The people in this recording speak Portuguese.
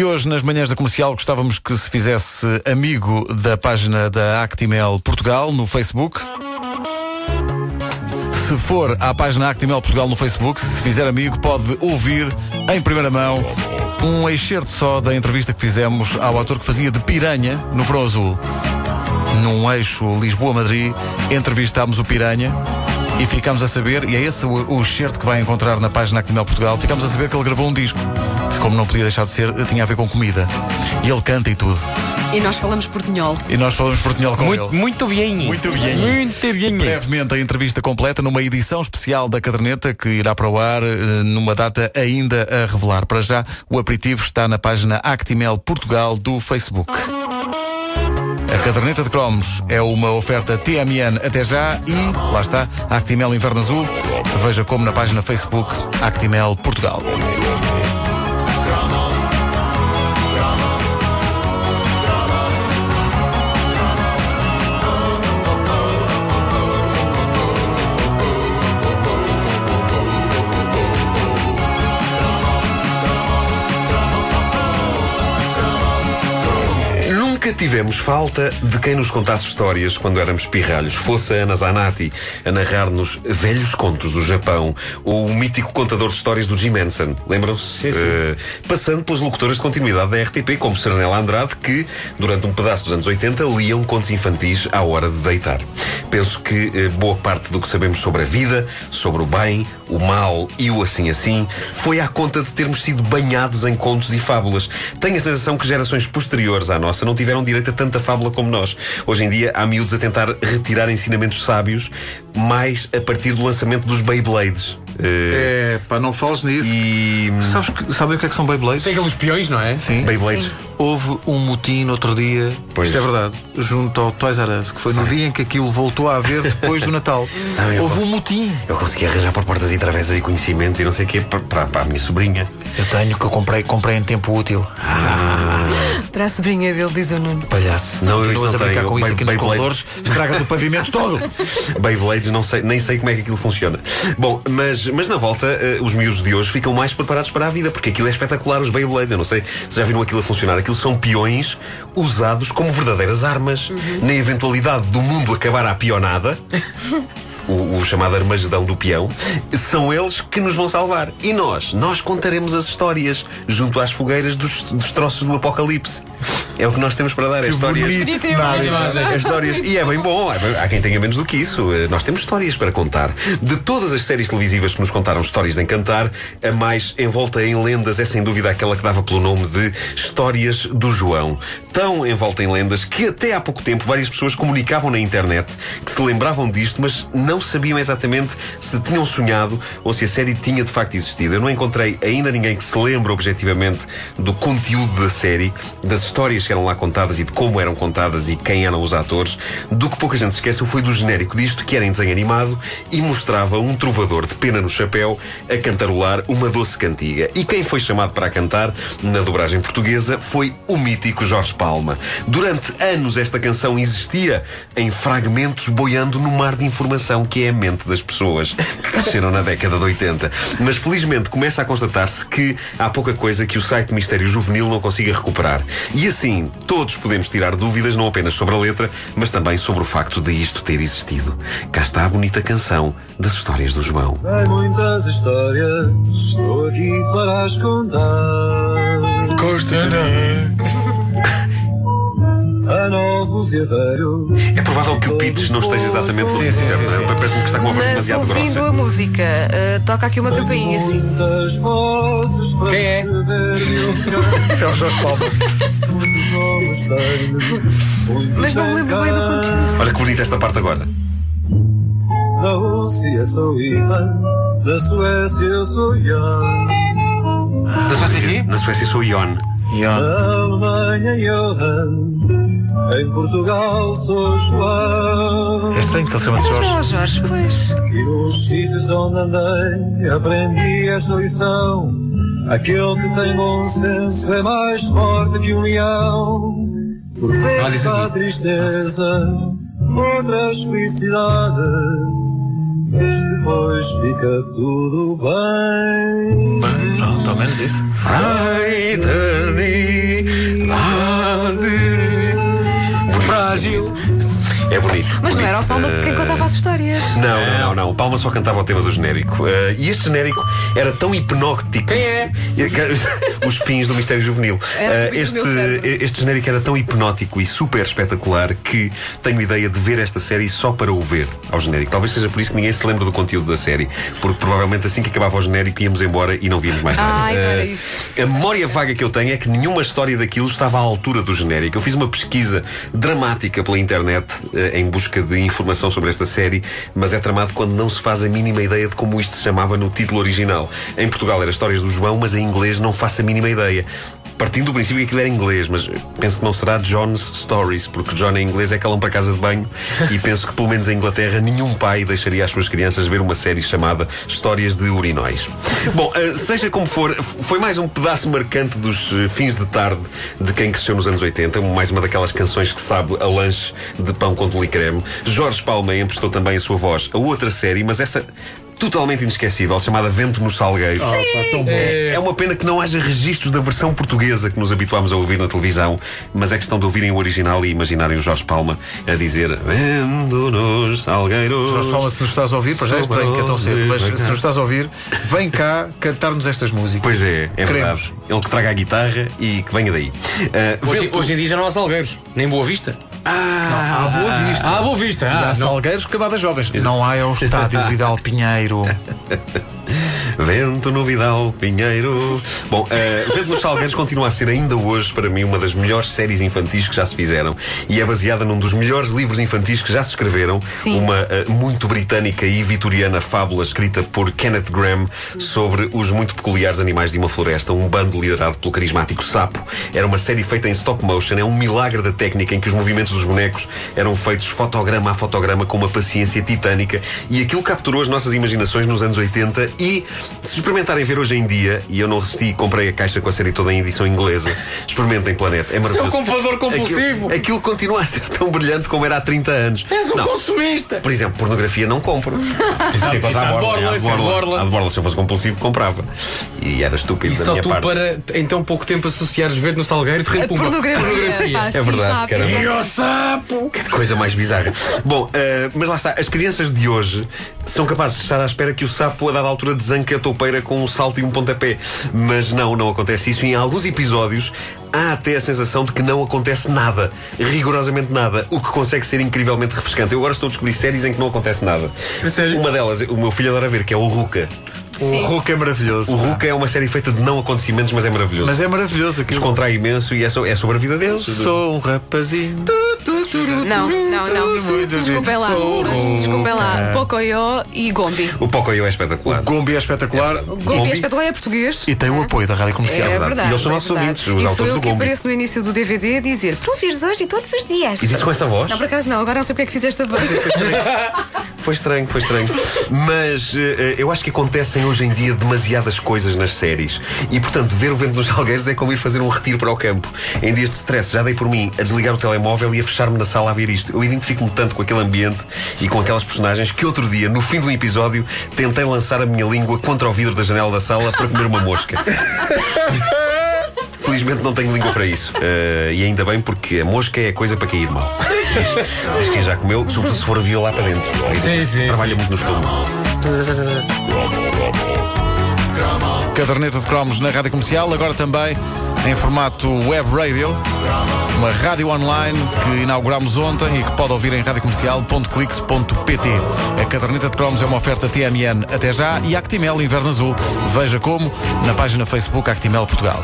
E hoje, nas manhãs da comercial, gostávamos que se fizesse amigo da página da Actimel Portugal no Facebook. Se for à página Actimel Portugal no Facebook, se fizer amigo, pode ouvir em primeira mão um excerto só da entrevista que fizemos ao ator que fazia de piranha no Verão Azul. Num eixo Lisboa-Madrid, entrevistámos o Piranha e ficámos a saber, e é esse o, excerto que vai encontrar na página Actimel Portugal, ficámos a saber que ele gravou um disco, como não podia deixar de ser, tinha a ver com comida. E ele canta e tudo. E nós falamos portunhol. E nós falamos portunhol com Muito, ele. muito bem. Muito bem. Muito bem. Brevemente a entrevista completa numa edição especial da caderneta que irá para o ar eh, numa data ainda a revelar. Para já, o aperitivo está na página Actimel Portugal do Facebook. A caderneta de cromos é uma oferta TMN até já e, lá está, Actimel Inverno Azul. Veja como na página Facebook Actimel Portugal. Tivemos falta de quem nos contasse histórias quando éramos pirralhos. Fosse a Ana Zanatti a narrar-nos velhos contos do Japão ou o mítico contador de histórias do Jim Henson. Lembram-se? Eh, passando pelas locutoras de continuidade da RTP, como Serenela Andrade, que, durante um pedaço dos anos 80, liam contos infantis à hora de deitar. Penso que eh, boa parte do que sabemos sobre a vida, sobre o bem, o mal e o assim assim, foi à conta de termos sido banhados em contos e fábulas. Tenho a sensação que gerações posteriores à nossa não tiveram direito a tanta fábula como nós. Hoje em dia há miúdos a tentar retirar ensinamentos sábios mais a partir do lançamento dos Beyblades. Eh, É, pá, não fales nisso. E. Sabes que, sabem o que é que são Beyblades? Tem aqueles peões, não é? Sim. Beyblades. Sim. Houve um motim no outro dia, Pois. isto é verdade, junto ao Toys R Us, que foi no dia em que aquilo voltou a haver depois do Natal. Houve um gosto. motim. Eu consegui arranjar por portas e travessas e conhecimentos e não sei o quê para, para, para a minha sobrinha. Eu tenho que eu comprei, comprei em tempo útil. Para a sobrinha dele, diz o Nuno. Palhaço. Não, eu isto a não brincar com isso aqui nos corredores, estraga-te o pavimento todo. Beyblades, não sei, nem sei como é que aquilo funciona. Bom, mas, mas na volta, eh, os miúdos de hoje ficam mais preparados para a vida, porque aquilo é espetacular, os Beyblades. Eu não sei se já viram aquilo a funcionar. Aquilo são peões usados como verdadeiras armas. Na eventualidade do mundo acabar à pionada. O, o chamado Armagedão do Peão, são eles que nos vão salvar. E nós, nós contaremos as histórias junto às fogueiras dos, dos troços do Apocalipse. É o que nós temos para dar, é histórias. bonito cenário. As histórias. E é bem bom. Há quem tenha menos do que isso. Eh, Nós temos histórias para contar. De todas as séries televisivas que nos contaram histórias de encantar, a mais envolta em lendas é sem dúvida aquela que dava pelo nome de Histórias do João. Tão envolta em lendas que até há pouco tempo várias pessoas comunicavam na internet que se lembravam disto, mas não sabiam exatamente se tinham sonhado ou se a série tinha de facto existido. Eu não encontrei ainda ninguém que se lembre objetivamente do conteúdo da série, das histórias que eram lá contadas e de como eram contadas e quem eram os atores. Do que pouca gente se esqueceu foi do genérico disto, que era em desenho animado e mostrava um trovador de pena no chapéu a cantarolar uma doce cantiga. E quem foi chamado para cantar, na dobragem portuguesa, foi o mítico Jorge Palma. Durante anos esta canção existia em fragmentos boiando no mar de informação que é a mente das pessoas que cresceram na década de 80. Mas felizmente começa a constatar-se que há pouca coisa que o site Mistério Juvenil não consiga recuperar. E assim, todos podemos tirar dúvidas não apenas sobre a letra, mas também sobre o facto de isto ter existido. Cá está a bonita canção das histórias do João. Tem muitas histórias, estou aqui para as contar. É provável que o pitch não esteja exatamente Sim, sim, sim, certo. sim. Parece-me que está com uma voz Mas demasiado ouvindo grossa. a música, eh, toca aqui uma campainha assim. Quem é? É o Jorge Palma. Mas não me lembro bem do conteúdo. Olha que bonita esta parte agora. Da Rússia sou Ivan, da Suécia eu sou Jan, Da sua aqui? Na Suécia sou Ion. Ion. da Alemanha Johan, em Portugal sou João. É estranho que ele chama-se Jorge. João Jorge, pois. E nos sítios onde andei aprendi esta lição. Aquele que tem bom senso é mais forte que um leão. Há aqui. tristeza, outras felicidade. Mas depois fica tudo bem. Pronto, ao menos isso. A não era o Palma quem Eh, contava as histórias. Não, não, não, não. O Palma só cantava o tema do genérico. Eh, e este genérico era tão hipnótico. Quem é? Os pins do Mistério Juvenil. Do este, este genérico era tão hipnótico e super espetacular que tenho ideia de ver esta série só para o ver ao genérico. Talvez seja por isso que ninguém se lembra do conteúdo da série. Porque provavelmente assim que acabava o genérico íamos embora e não víamos mais nada. Ah, então era isso. a memória vaga que eu tenho é que nenhuma história daquilo estava à altura do genérico. Eu fiz uma pesquisa dramática pela internet em busca de informação sobre esta série, mas é tramado quando não se faz a mínima ideia de como isto se chamava no título original. Em Portugal era Histórias do João, mas em inglês não faço a mínima ideia. Partindo do princípio que aquilo era inglês, mas penso que não será John's Stories, porque John em inglês é que para casa de banho e penso que pelo menos em Inglaterra nenhum pai deixaria as suas crianças ver uma série chamada Histórias de Urinóis. Bom, eh, seja como for, foi mais um pedaço marcante dos eh, fins de tarde de quem cresceu nos anos 80, mais uma daquelas canções que sabe a lanche de pão com tule e creme. Jorge Palma emprestou também a sua voz a outra série, mas essa totalmente inesquecível, chamada Vento nos Salgueiros. É, é uma pena que não haja registros da versão portuguesa que nos habituámos a ouvir na televisão, mas é questão de ouvirem o original e imaginarem o Jorge Palma a dizer Vento nos Salgueiros. Jorge Palma, se nos estás a ouvir, para já é estranho que é tão cedo, mas se nos estás a ouvir, vem cá cantar-nos estas músicas. Pois é, é Queremos. verdade. Ele que traga a guitarra e que venha daí. Ah, Hoje, Vento- hoje em dia já não há salgueiros, nem Boa Vista. Ah, À Boa Vista. Ah, Boa Vista. Ah, há não. Salgueiros, camadas jovens. Não há é o estádio Vidal Pinheiro. Vento no Vidal Pinheiro. Bom, uh, Vento nos Salgueiros continua a ser ainda hoje, para mim, uma das melhores séries infantis que já se fizeram. E é baseada num dos melhores livros infantis que já se escreveram. Sim. Uma uh, muito britânica e vitoriana fábula escrita por Kenneth Graham sobre os muito peculiares animais de uma floresta. Um bando liderado pelo carismático Sapo. Era uma série feita em stop motion. É um milagre da técnica em que os movimentos dos bonecos eram feitos fotograma a fotograma com uma paciência titânica. E aquilo capturou as nossas imaginações nos anos 80 e se experimentarem ver hoje em dia, e eu não resisti e comprei a caixa com a série toda em edição inglesa, experimentem Planeta. É maravilhoso. comprador compulsivo. Aquilo, aquilo continua a ser tão brilhante como era há 30 anos. És um Não. consumista. Por exemplo, pornografia não compro. Isso é isso à à borla. borla, isso à borla. Borla. Se eu fosse compulsivo, comprava. E era estúpido E da só minha tu parte. para em tão pouco tempo associares verde no salgueiro de A repente pumba. pornografia. Pá, É verdade, caramba. E o sapo! Que coisa mais bizarra. Bom, eh, mas lá está, as crianças de hoje são capazes de estar à espera que o sapo, a dada altura, desanque a toupeira com um salto e um pontapé. Mas não, não acontece isso. E em alguns episódios há até a sensação de que não acontece nada. Rigorosamente nada. O que consegue ser incrivelmente refrescante. Eu agora estou a descobrir séries em que não acontece nada. sério? Uma delas, o meu filho adora ver, que é o Ruka. O. Hulk é maravilhoso. O Ruka é uma série feita de não acontecimentos, mas é maravilhoso. Mas é maravilhoso aquilo. Descontrai imenso e é, so- é sobre a vida Eu deles. sou um rapazinho. Não, não, não. Desculpem lá. Desculpem lá. Pocoyo e Gombi. O Pocoyo é espetacular. Gombi é espetacular. O Gombi Gombi. é espetacular, é português. E tem o apoio da rádio comercial. É verdade. E eles são é nossos ouvintes, os autores sou eu do que Gombi. apareço no início do DVD a dizer para ouvires hoje e todos os dias. E disse com essa voz? Não, por acaso não. Agora não sei porque é que fizeste a voz. Foi estranho, foi estranho. Mas eh, eu acho que acontecem hoje em dia demasiadas coisas nas séries. E portanto, ver o vento nos algueiros é como ir fazer um retiro para o campo. Em dias de stress, já dei por mim a desligar o telemóvel e a fechar-me na sala a ver isto. Eu identifico-me tanto com aquele ambiente e com aquelas personagens que outro dia, no fim do episódio, tentei lançar a minha língua contra o vidro da janela da sala para comer uma mosca. Felizmente não tenho língua para isso. Eh, e ainda bem porque a mosca é coisa para cair mal. Diz, quem já comeu, sobretudo se for a lá para dentro. Sim, sim, Trabalha muito no estômago. Caderneta de cromos na rádio comercial, agora também em formato web radio. Uma rádio online que inauguramos ontem e que pode ouvir em radiocomercial.clix.pt. A caderneta de cromos é uma oferta TMN até já e Actimel Inverno Azul. Veja como na página Facebook Actimel Portugal.